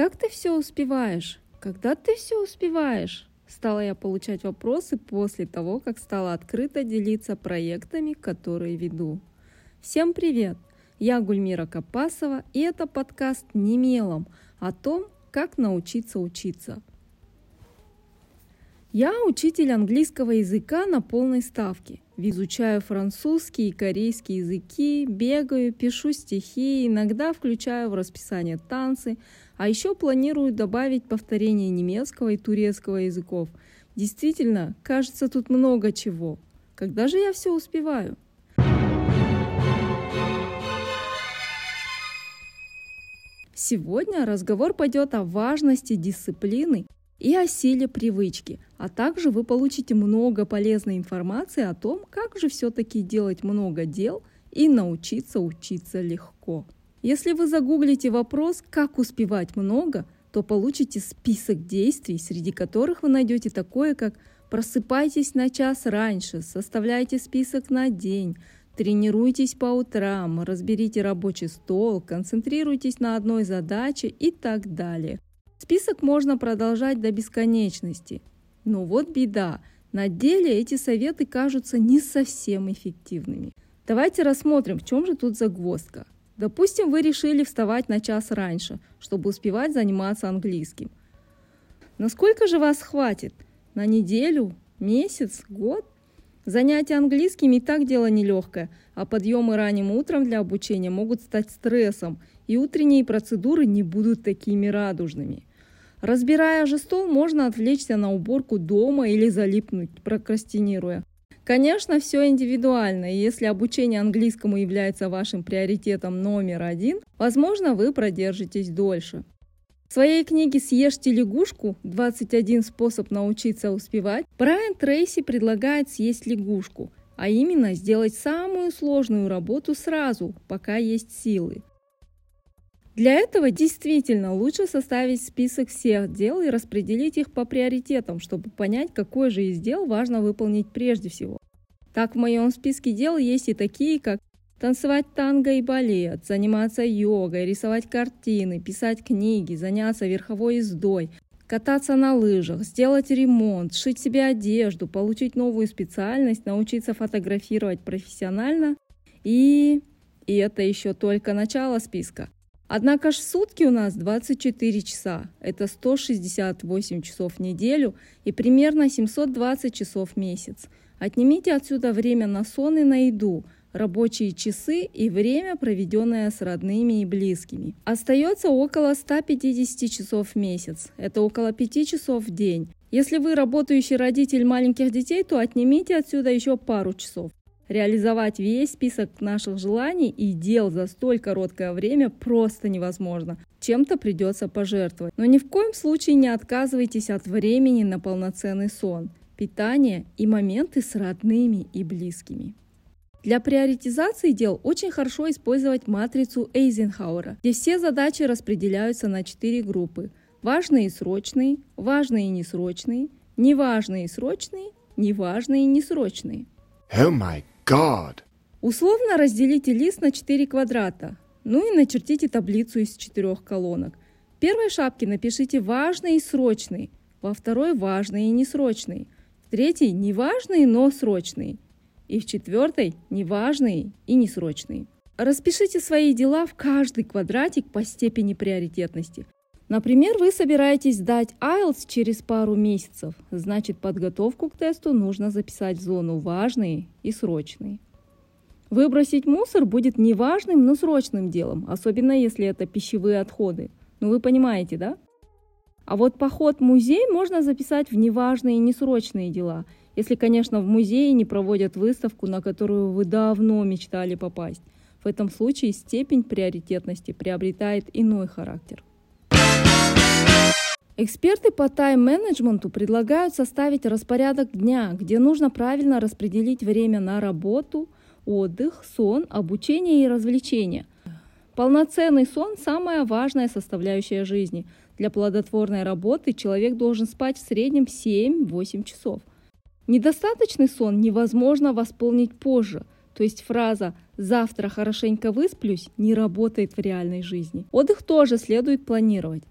Как ты все успеваешь? Когда ты все успеваешь? Стала я получать вопросы после того, как стала открыто делиться проектами, которые веду. Всем привет! Я Гульмира Капасова, и это подкаст «Не мелом» о том, как научиться учиться. Я учитель английского языка на полной ставке. Изучаю французский и корейский языки, бегаю, пишу стихи, иногда включаю в расписание танцы, а еще планирую добавить повторение немецкого и турецкого языков. Действительно, кажется, тут много чего. Когда же я все успеваю? Сегодня разговор пойдет о важности дисциплины и о силе привычки, а также вы получите много полезной информации о том, как же все-таки делать много дел и научиться учиться легко. Если вы загуглите вопрос «как успевать много», то получите список действий, среди которых вы найдете такое, как просыпайтесь на час раньше, составляйте список на день, тренируйтесь по утрам, разберите рабочий стол, концентрируйтесь на одной задаче и так далее – Список можно продолжать до бесконечности. Но вот беда. На деле эти советы кажутся не совсем эффективными. Давайте рассмотрим, в чем же тут загвоздка. Допустим, вы решили вставать на час раньше, чтобы успевать заниматься английским. Насколько же вас хватит? На неделю? Месяц? Год? Занятия английским и так дело нелегкое, а подъемы ранним утром для обучения могут стать стрессом, и утренние процедуры не будут такими радужными. Разбирая же стол, можно отвлечься на уборку дома или залипнуть, прокрастинируя. Конечно, все индивидуально, и если обучение английскому является вашим приоритетом номер один, возможно, вы продержитесь дольше. В своей книге «Съешьте лягушку. 21 способ научиться успевать» Брайан Трейси предлагает съесть лягушку, а именно сделать самую сложную работу сразу, пока есть силы. Для этого действительно лучше составить список всех дел и распределить их по приоритетам, чтобы понять, какой же из дел важно выполнить прежде всего. Так в моем списке дел есть и такие, как танцевать танго и балет, заниматься йогой, рисовать картины, писать книги, заняться верховой ездой, кататься на лыжах, сделать ремонт, шить себе одежду, получить новую специальность, научиться фотографировать профессионально и... И это еще только начало списка. Однако ж сутки у нас 24 часа. Это 168 часов в неделю и примерно 720 часов в месяц. Отнимите отсюда время на сон и на еду, рабочие часы и время, проведенное с родными и близкими. Остается около 150 часов в месяц. Это около 5 часов в день. Если вы работающий родитель маленьких детей, то отнимите отсюда еще пару часов. Реализовать весь список наших желаний и дел за столь короткое время просто невозможно. Чем-то придется пожертвовать. Но ни в коем случае не отказывайтесь от времени на полноценный сон, питание и моменты с родными и близкими. Для приоритизации дел очень хорошо использовать матрицу Эйзенхауэра, где все задачи распределяются на четыре группы. Важные и срочные, важные и несрочные, неважные и срочные, неважные и несрочные. Oh my God! Условно разделите лист на 4 квадрата, ну и начертите таблицу из четырех колонок. В первой шапке напишите важный и срочный, во второй важный и несрочный, в третьей неважный, но срочный, и в четвертой неважный и несрочный. Распишите свои дела в каждый квадратик по степени приоритетности. Например, вы собираетесь сдать IELTS через пару месяцев, значит подготовку к тесту нужно записать в зону «важные» и «срочные». Выбросить мусор будет неважным, но срочным делом, особенно если это пищевые отходы. Ну вы понимаете, да? А вот поход в музей можно записать в неважные и несрочные дела, если, конечно, в музее не проводят выставку, на которую вы давно мечтали попасть. В этом случае степень приоритетности приобретает иной характер. Эксперты по тайм-менеджменту предлагают составить распорядок дня, где нужно правильно распределить время на работу, отдых, сон, обучение и развлечения. Полноценный сон – самая важная составляющая жизни. Для плодотворной работы человек должен спать в среднем 7-8 часов. Недостаточный сон невозможно восполнить позже, то есть фраза «завтра хорошенько высплюсь» не работает в реальной жизни. Отдых тоже следует планировать.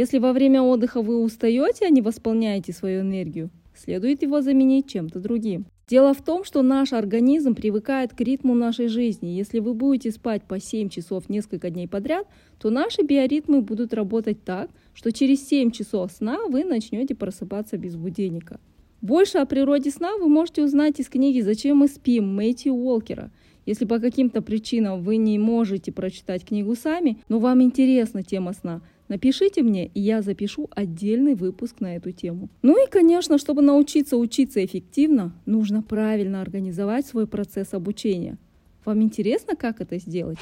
Если во время отдыха вы устаете, а не восполняете свою энергию, следует его заменить чем-то другим. Дело в том, что наш организм привыкает к ритму нашей жизни. Если вы будете спать по 7 часов несколько дней подряд, то наши биоритмы будут работать так, что через 7 часов сна вы начнете просыпаться без будильника. Больше о природе сна вы можете узнать из книги «Зачем мы спим» Мэтью Уолкера. Если по каким-то причинам вы не можете прочитать книгу сами, но вам интересна тема сна, Напишите мне, и я запишу отдельный выпуск на эту тему. Ну и, конечно, чтобы научиться учиться эффективно, нужно правильно организовать свой процесс обучения. Вам интересно, как это сделать?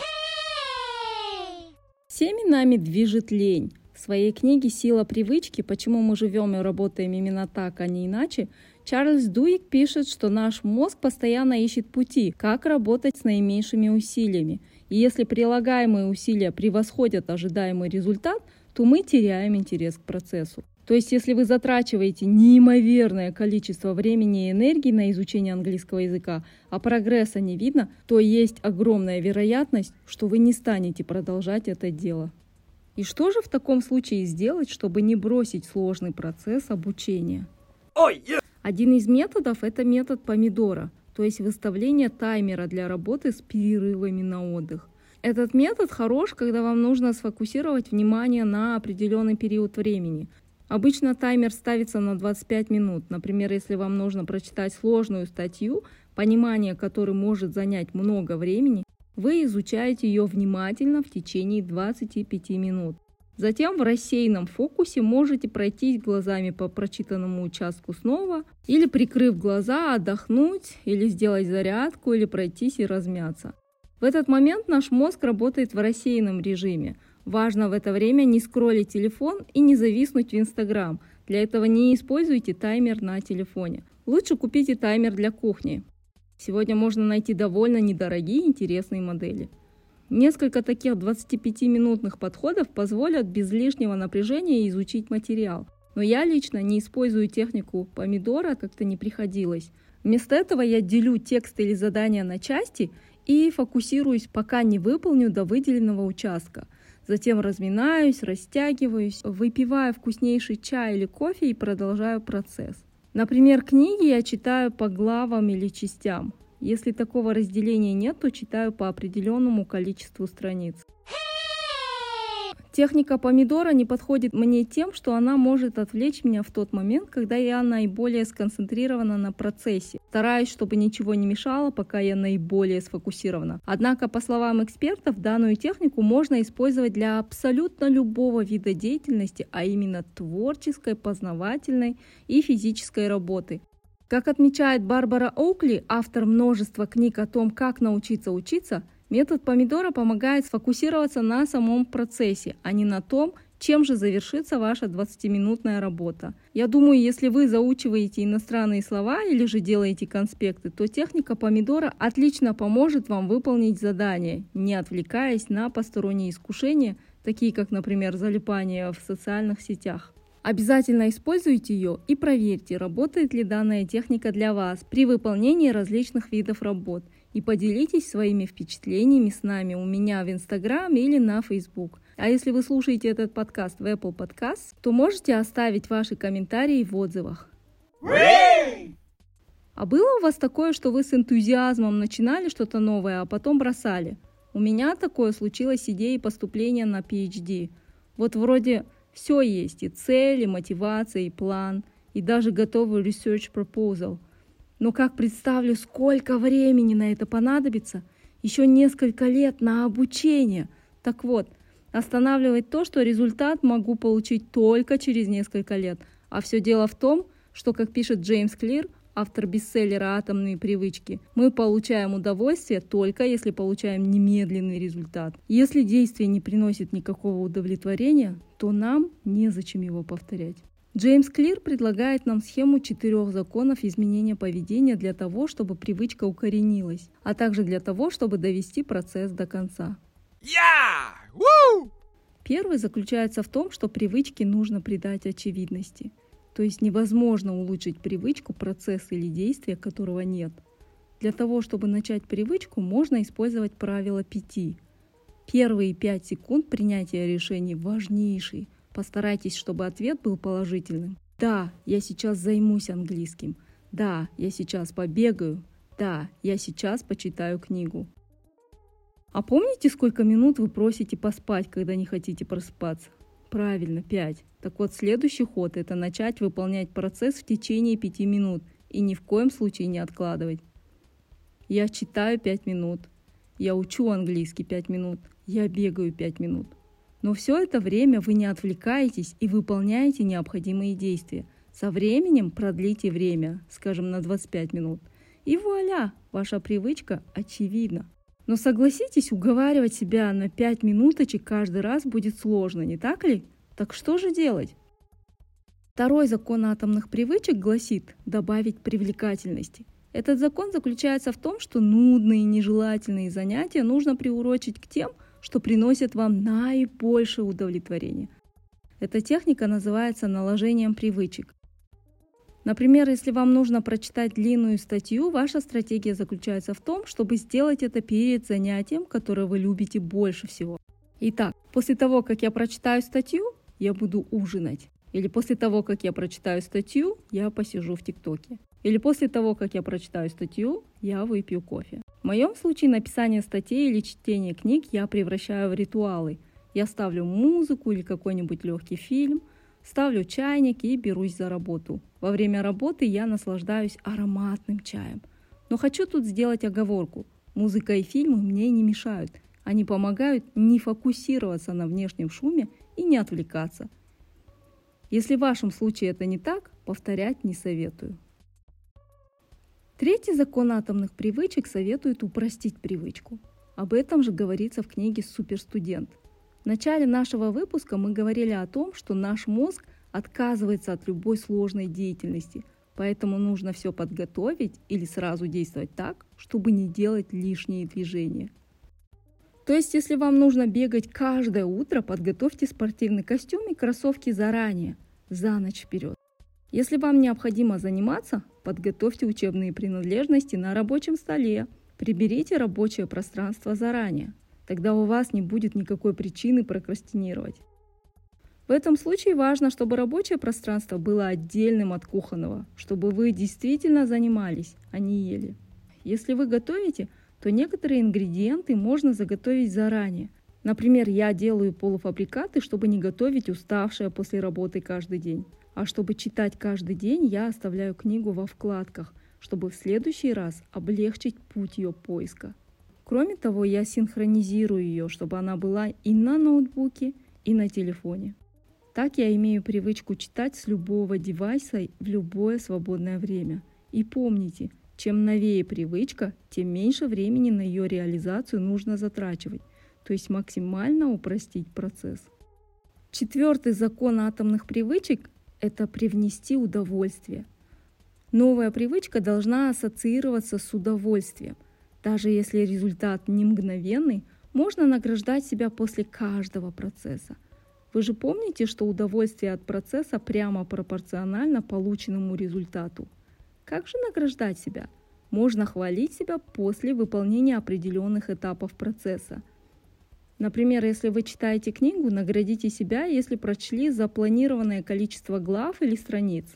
Всеми нами движет лень. В своей книге «Сила привычки. Почему мы живем и работаем именно так, а не иначе» Чарльз Дуик пишет, что наш мозг постоянно ищет пути, как работать с наименьшими усилиями. И если прилагаемые усилия превосходят ожидаемый результат – то мы теряем интерес к процессу. То есть, если вы затрачиваете неимоверное количество времени и энергии на изучение английского языка, а прогресса не видно, то есть огромная вероятность, что вы не станете продолжать это дело. И что же в таком случае сделать, чтобы не бросить сложный процесс обучения? Один из методов – это метод помидора, то есть выставление таймера для работы с перерывами на отдых. Этот метод хорош, когда вам нужно сфокусировать внимание на определенный период времени. Обычно таймер ставится на 25 минут. Например, если вам нужно прочитать сложную статью, понимание которой может занять много времени, вы изучаете ее внимательно в течение 25 минут. Затем в рассеянном фокусе можете пройтись глазами по прочитанному участку снова, или прикрыв глаза, отдохнуть, или сделать зарядку, или пройтись и размяться. В этот момент наш мозг работает в рассеянном режиме. Важно в это время не скроллить телефон и не зависнуть в Инстаграм. Для этого не используйте таймер на телефоне. Лучше купите таймер для кухни. Сегодня можно найти довольно недорогие интересные модели. Несколько таких 25-минутных подходов позволят без лишнего напряжения изучить материал. Но я лично не использую технику помидора, как-то не приходилось. Вместо этого я делю текст или задание на части и фокусируюсь, пока не выполню до выделенного участка. Затем разминаюсь, растягиваюсь, выпиваю вкуснейший чай или кофе и продолжаю процесс. Например, книги я читаю по главам или частям. Если такого разделения нет, то читаю по определенному количеству страниц. Техника помидора не подходит мне тем, что она может отвлечь меня в тот момент, когда я наиболее сконцентрирована на процессе. Стараюсь, чтобы ничего не мешало, пока я наиболее сфокусирована. Однако, по словам экспертов, данную технику можно использовать для абсолютно любого вида деятельности, а именно творческой, познавательной и физической работы. Как отмечает Барбара Оукли, автор множества книг о том, как научиться учиться, Метод помидора помогает сфокусироваться на самом процессе, а не на том, чем же завершится ваша 20-минутная работа. Я думаю, если вы заучиваете иностранные слова или же делаете конспекты, то техника помидора отлично поможет вам выполнить задание, не отвлекаясь на посторонние искушения, такие как, например, залипание в социальных сетях. Обязательно используйте ее и проверьте, работает ли данная техника для вас при выполнении различных видов работ – и поделитесь своими впечатлениями с нами у меня в Инстаграм или на Фейсбук. А если вы слушаете этот подкаст в Apple Podcast, то можете оставить ваши комментарии в отзывах. А было у вас такое, что вы с энтузиазмом начинали что-то новое, а потом бросали? У меня такое случилось идеей поступления на PhD. Вот вроде все есть, и цель, и мотивация, и план, и даже готовый research proposal – но как представлю, сколько времени на это понадобится? Еще несколько лет на обучение. Так вот, останавливать то, что результат могу получить только через несколько лет. А все дело в том, что, как пишет Джеймс Клир, автор бестселлера «Атомные привычки», мы получаем удовольствие только если получаем немедленный результат. Если действие не приносит никакого удовлетворения, то нам незачем его повторять. Джеймс Клир предлагает нам схему четырех законов изменения поведения для того, чтобы привычка укоренилась, а также для того, чтобы довести процесс до конца. Yeah! Woo! Первый заключается в том, что привычке нужно придать очевидности. То есть невозможно улучшить привычку, процесс или действие, которого нет. Для того, чтобы начать привычку, можно использовать правило пяти. Первые пять секунд принятия решений важнейшие – Постарайтесь, чтобы ответ был положительным. Да, я сейчас займусь английским. Да, я сейчас побегаю. Да, я сейчас почитаю книгу. А помните, сколько минут вы просите поспать, когда не хотите просыпаться? Правильно, 5. Так вот, следующий ход – это начать выполнять процесс в течение 5 минут и ни в коем случае не откладывать. Я читаю 5 минут. Я учу английский 5 минут. Я бегаю 5 минут. Но все это время вы не отвлекаетесь и выполняете необходимые действия. Со временем продлите время, скажем, на 25 минут. И вуаля, ваша привычка очевидна. Но согласитесь, уговаривать себя на 5 минуточек каждый раз будет сложно, не так ли? Так что же делать? Второй закон атомных привычек гласит добавить привлекательности. Этот закон заключается в том, что нудные, нежелательные занятия нужно приурочить к тем, что приносят вам наибольшее удовлетворение. Эта техника называется наложением привычек. Например, если вам нужно прочитать длинную статью, ваша стратегия заключается в том, чтобы сделать это перед занятием, которое вы любите больше всего. Итак, после того, как я прочитаю статью, я буду ужинать. Или после того, как я прочитаю статью, я посижу в ТикТоке. Или после того, как я прочитаю статью, я выпью кофе. В моем случае написание статей или чтение книг я превращаю в ритуалы. Я ставлю музыку или какой-нибудь легкий фильм – Ставлю чайник и берусь за работу. Во время работы я наслаждаюсь ароматным чаем. Но хочу тут сделать оговорку. Музыка и фильмы мне не мешают. Они помогают не фокусироваться на внешнем шуме и не отвлекаться. Если в вашем случае это не так, повторять не советую. Третий закон атомных привычек советует упростить привычку. Об этом же говорится в книге «Суперстудент». В начале нашего выпуска мы говорили о том, что наш мозг отказывается от любой сложной деятельности, поэтому нужно все подготовить или сразу действовать так, чтобы не делать лишние движения. То есть, если вам нужно бегать каждое утро, подготовьте спортивный костюм и кроссовки заранее, за ночь вперед. Если вам необходимо заниматься, подготовьте учебные принадлежности на рабочем столе, приберите рабочее пространство заранее. Тогда у вас не будет никакой причины прокрастинировать. В этом случае важно, чтобы рабочее пространство было отдельным от кухонного, чтобы вы действительно занимались, а не ели. Если вы готовите, то некоторые ингредиенты можно заготовить заранее. Например, я делаю полуфабрикаты, чтобы не готовить уставшее после работы каждый день. А чтобы читать каждый день, я оставляю книгу во вкладках, чтобы в следующий раз облегчить путь ее поиска. Кроме того, я синхронизирую ее, чтобы она была и на ноутбуке, и на телефоне. Так я имею привычку читать с любого девайса в любое свободное время. И помните, чем новее привычка, тем меньше времени на ее реализацию нужно затрачивать, то есть максимально упростить процесс. Четвертый закон атомных привычек – это привнести удовольствие. Новая привычка должна ассоциироваться с удовольствием – даже если результат не мгновенный, можно награждать себя после каждого процесса. Вы же помните, что удовольствие от процесса прямо пропорционально полученному результату. Как же награждать себя? Можно хвалить себя после выполнения определенных этапов процесса. Например, если вы читаете книгу, наградите себя, если прочли запланированное количество глав или страниц.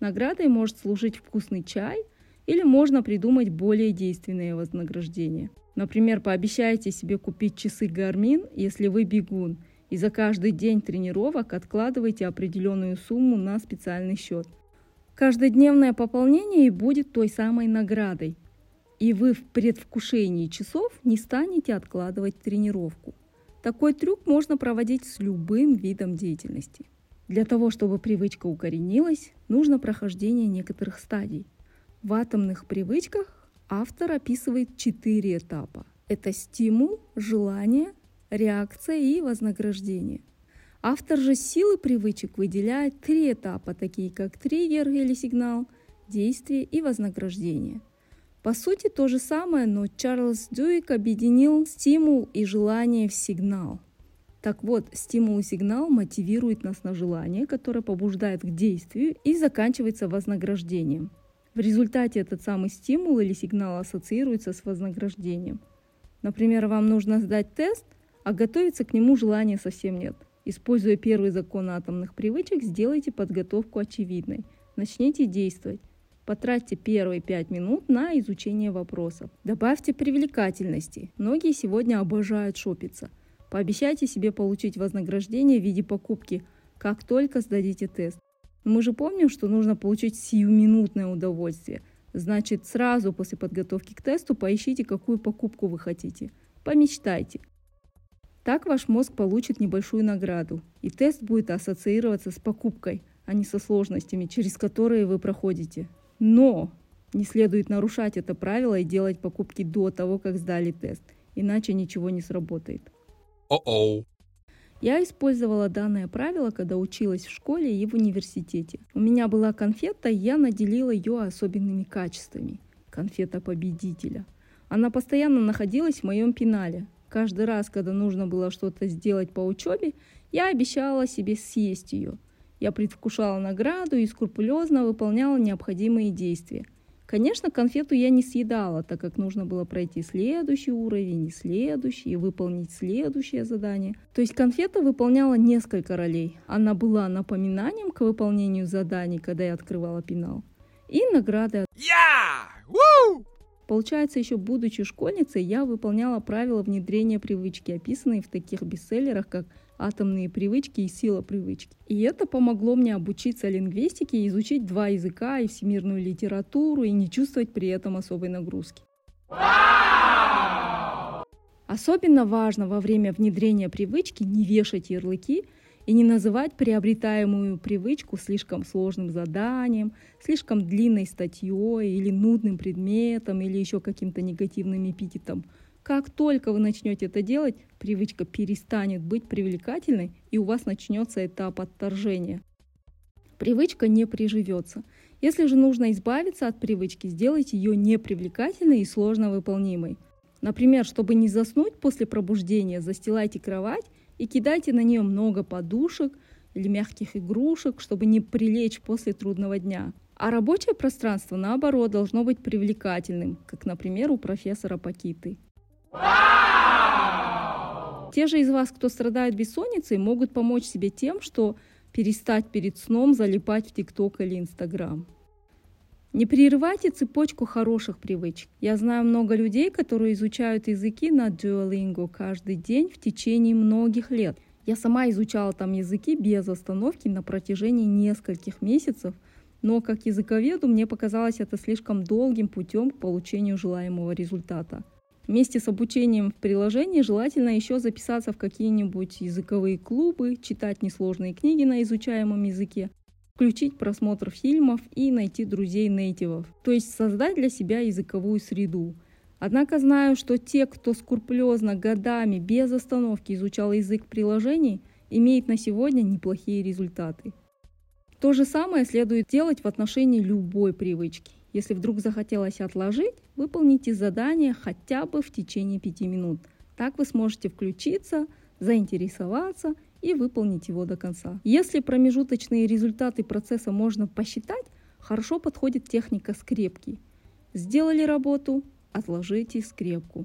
Наградой может служить вкусный чай или можно придумать более действенные вознаграждения. Например, пообещайте себе купить часы Garmin, если вы бегун, и за каждый день тренировок откладывайте определенную сумму на специальный счет. Каждодневное пополнение и будет той самой наградой, и вы в предвкушении часов не станете откладывать тренировку. Такой трюк можно проводить с любым видом деятельности. Для того, чтобы привычка укоренилась, нужно прохождение некоторых стадий. В атомных привычках автор описывает четыре этапа. Это стимул, желание, реакция и вознаграждение. Автор же силы привычек выделяет три этапа, такие как триггер или сигнал, действие и вознаграждение. По сути то же самое, но Чарльз Дюйк объединил стимул и желание в сигнал. Так вот, стимул и сигнал мотивирует нас на желание, которое побуждает к действию и заканчивается вознаграждением – в результате этот самый стимул или сигнал ассоциируется с вознаграждением. Например, вам нужно сдать тест, а готовиться к нему желания совсем нет. Используя первый закон атомных привычек, сделайте подготовку очевидной. Начните действовать. Потратьте первые пять минут на изучение вопросов. Добавьте привлекательности. Многие сегодня обожают шопиться. Пообещайте себе получить вознаграждение в виде покупки, как только сдадите тест. Мы же помним, что нужно получить сиюминутное удовольствие. Значит, сразу после подготовки к тесту поищите, какую покупку вы хотите. Помечтайте. Так ваш мозг получит небольшую награду, и тест будет ассоциироваться с покупкой, а не со сложностями, через которые вы проходите. Но не следует нарушать это правило и делать покупки до того, как сдали тест, иначе ничего не сработает. Uh-oh. Я использовала данное правило, когда училась в школе и в университете. У меня была конфета, и я наделила ее особенными качествами. Конфета победителя. Она постоянно находилась в моем пенале. Каждый раз, когда нужно было что-то сделать по учебе, я обещала себе съесть ее. Я предвкушала награду и скрупулезно выполняла необходимые действия. Конечно, конфету я не съедала, так как нужно было пройти следующий уровень и следующий, и выполнить следующее задание. То есть конфета выполняла несколько ролей. Она была напоминанием к выполнению заданий, когда я открывала пенал, и наградой. Yeah! Woo! Получается, еще будучи школьницей, я выполняла правила внедрения привычки, описанные в таких бестселлерах, как атомные привычки и сила привычки. И это помогло мне обучиться лингвистике, изучить два языка и всемирную литературу, и не чувствовать при этом особой нагрузки. Особенно важно во время внедрения привычки не вешать ярлыки и не называть приобретаемую привычку слишком сложным заданием, слишком длинной статьей или нудным предметом или еще каким-то негативным эпитетом – как только вы начнете это делать, привычка перестанет быть привлекательной, и у вас начнется этап отторжения. Привычка не приживется. Если же нужно избавиться от привычки, сделайте ее непривлекательной и сложно выполнимой. Например, чтобы не заснуть после пробуждения, застилайте кровать и кидайте на нее много подушек или мягких игрушек, чтобы не прилечь после трудного дня. А рабочее пространство, наоборот, должно быть привлекательным, как, например, у профессора Пакиты. Те же из вас, кто страдает бессонницей, могут помочь себе тем, что перестать перед сном залипать в ТикТок или Инстаграм. Не прерывайте цепочку хороших привычек. Я знаю много людей, которые изучают языки на Duolingo каждый день в течение многих лет. Я сама изучала там языки без остановки на протяжении нескольких месяцев, но как языковеду мне показалось это слишком долгим путем к получению желаемого результата. Вместе с обучением в приложении желательно еще записаться в какие-нибудь языковые клубы, читать несложные книги на изучаемом языке, включить просмотр фильмов и найти друзей нейтивов, то есть создать для себя языковую среду. Однако знаю, что те, кто скрупулезно годами без остановки изучал язык приложений, имеет на сегодня неплохие результаты. То же самое следует делать в отношении любой привычки. Если вдруг захотелось отложить, выполните задание хотя бы в течение 5 минут. Так вы сможете включиться, заинтересоваться и выполнить его до конца. Если промежуточные результаты процесса можно посчитать, хорошо подходит техника скрепки. Сделали работу, отложите скрепку.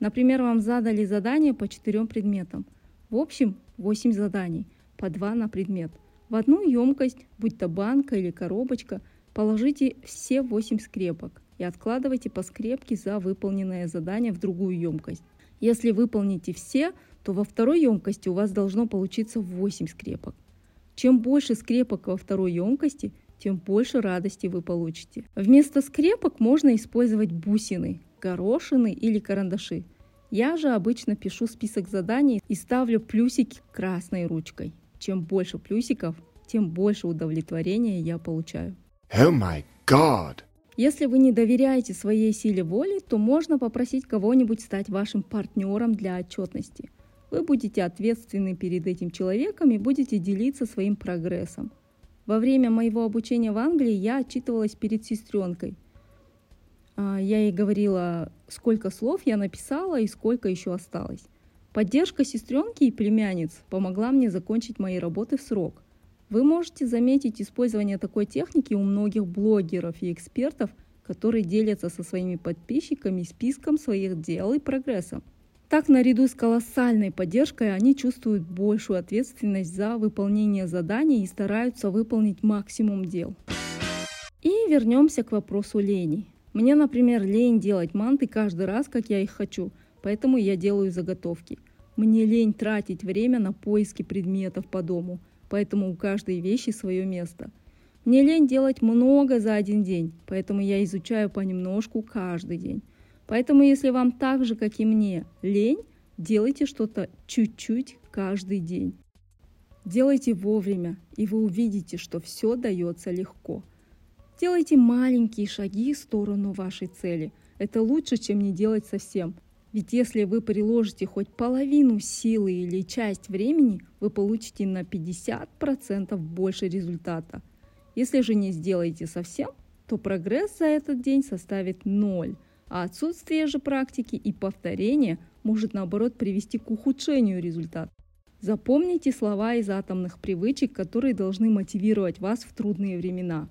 Например, вам задали задание по четырем предметам. В общем, 8 заданий, по 2 на предмет. В одну емкость, будь то банка или коробочка – Положите все 8 скрепок и откладывайте по скрепке за выполненное задание в другую емкость. Если выполните все, то во второй емкости у вас должно получиться 8 скрепок. Чем больше скрепок во второй емкости, тем больше радости вы получите. Вместо скрепок можно использовать бусины, горошины или карандаши. Я же обычно пишу список заданий и ставлю плюсики красной ручкой. Чем больше плюсиков, тем больше удовлетворения я получаю. Oh my god! Если вы не доверяете своей силе воли, то можно попросить кого-нибудь стать вашим партнером для отчетности. Вы будете ответственны перед этим человеком и будете делиться своим прогрессом. Во время моего обучения в Англии я отчитывалась перед сестренкой. А, я ей говорила, сколько слов я написала и сколько еще осталось. Поддержка сестренки и племянниц помогла мне закончить мои работы в срок – вы можете заметить использование такой техники у многих блогеров и экспертов, которые делятся со своими подписчиками списком своих дел и прогресса. Так, наряду с колоссальной поддержкой, они чувствуют большую ответственность за выполнение заданий и стараются выполнить максимум дел. И вернемся к вопросу лени. Мне, например, лень делать манты каждый раз, как я их хочу, поэтому я делаю заготовки. Мне лень тратить время на поиски предметов по дому, поэтому у каждой вещи свое место. Мне лень делать много за один день, поэтому я изучаю понемножку каждый день. Поэтому, если вам так же, как и мне, лень, делайте что-то чуть-чуть каждый день. Делайте вовремя, и вы увидите, что все дается легко. Делайте маленькие шаги в сторону вашей цели. Это лучше, чем не делать совсем. Ведь если вы приложите хоть половину силы или часть времени, вы получите на 50% больше результата. Если же не сделаете совсем, то прогресс за этот день составит ноль – а отсутствие же практики и повторения может наоборот привести к ухудшению результата. Запомните слова из атомных привычек, которые должны мотивировать вас в трудные времена.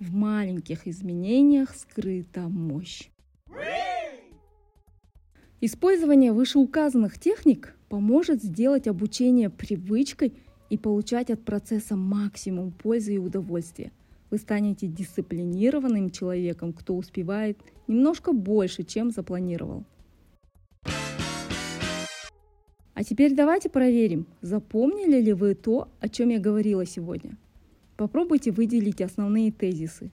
В маленьких изменениях скрыта мощь. Использование вышеуказанных техник поможет сделать обучение привычкой и получать от процесса максимум пользы и удовольствия – вы станете дисциплинированным человеком, кто успевает немножко больше, чем запланировал. А теперь давайте проверим, запомнили ли вы то, о чем я говорила сегодня. Попробуйте выделить основные тезисы.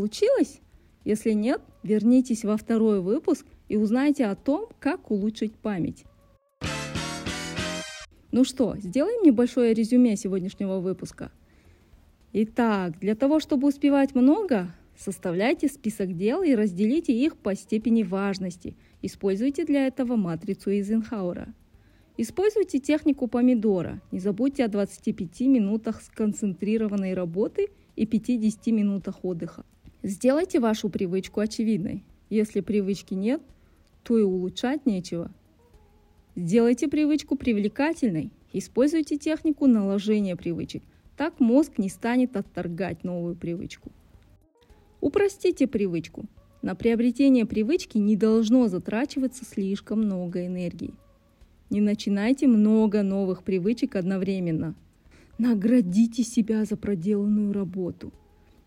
Получилось? Если нет, вернитесь во второй выпуск и узнайте о том, как улучшить память. Ну что, сделаем небольшое резюме сегодняшнего выпуска. Итак, для того, чтобы успевать много, составляйте список дел и разделите их по степени важности. Используйте для этого матрицу Эйзенхауэра. Используйте технику помидора. Не забудьте о 25 минутах сконцентрированной работы и 50 минутах отдыха. Сделайте вашу привычку очевидной. Если привычки нет, то и улучшать нечего. Сделайте привычку привлекательной. Используйте технику наложения привычек. Так мозг не станет отторгать новую привычку. Упростите привычку. На приобретение привычки не должно затрачиваться слишком много энергии. Не начинайте много новых привычек одновременно. Наградите себя за проделанную работу –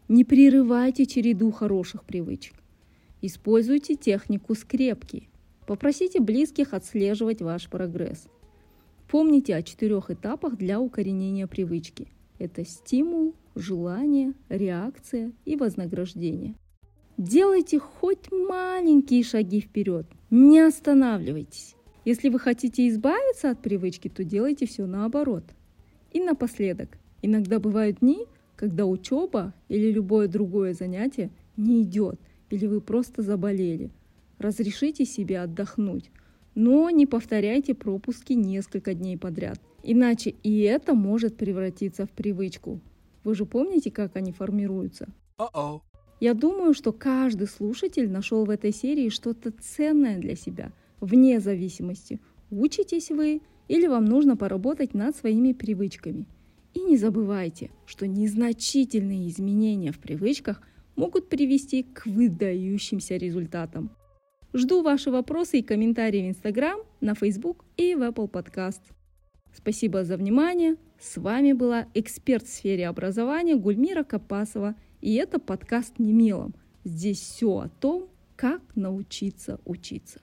не прерывайте череду хороших привычек. Используйте технику скрепки. Попросите близких отслеживать ваш прогресс. Помните о четырех этапах для укоренения привычки. Это стимул, желание, реакция и вознаграждение. Делайте хоть маленькие шаги вперед, не останавливайтесь. Если вы хотите избавиться от привычки, то делайте все наоборот. И напоследок, иногда бывают дни, когда учеба или любое другое занятие не идет, или вы просто заболели. Разрешите себе отдохнуть, но не повторяйте пропуски несколько дней подряд, иначе и это может превратиться в привычку. Вы же помните, как они формируются? Uh-oh. Я думаю, что каждый слушатель нашел в этой серии что-то ценное для себя, вне зависимости, учитесь вы или вам нужно поработать над своими привычками – и не забывайте, что незначительные изменения в привычках могут привести к выдающимся результатам. Жду ваши вопросы и комментарии в Instagram, на Facebook и в Apple Podcast. Спасибо за внимание. С вами была эксперт в сфере образования Гульмира Капасова. И это подкаст «Немелом». Здесь все о том, как научиться учиться.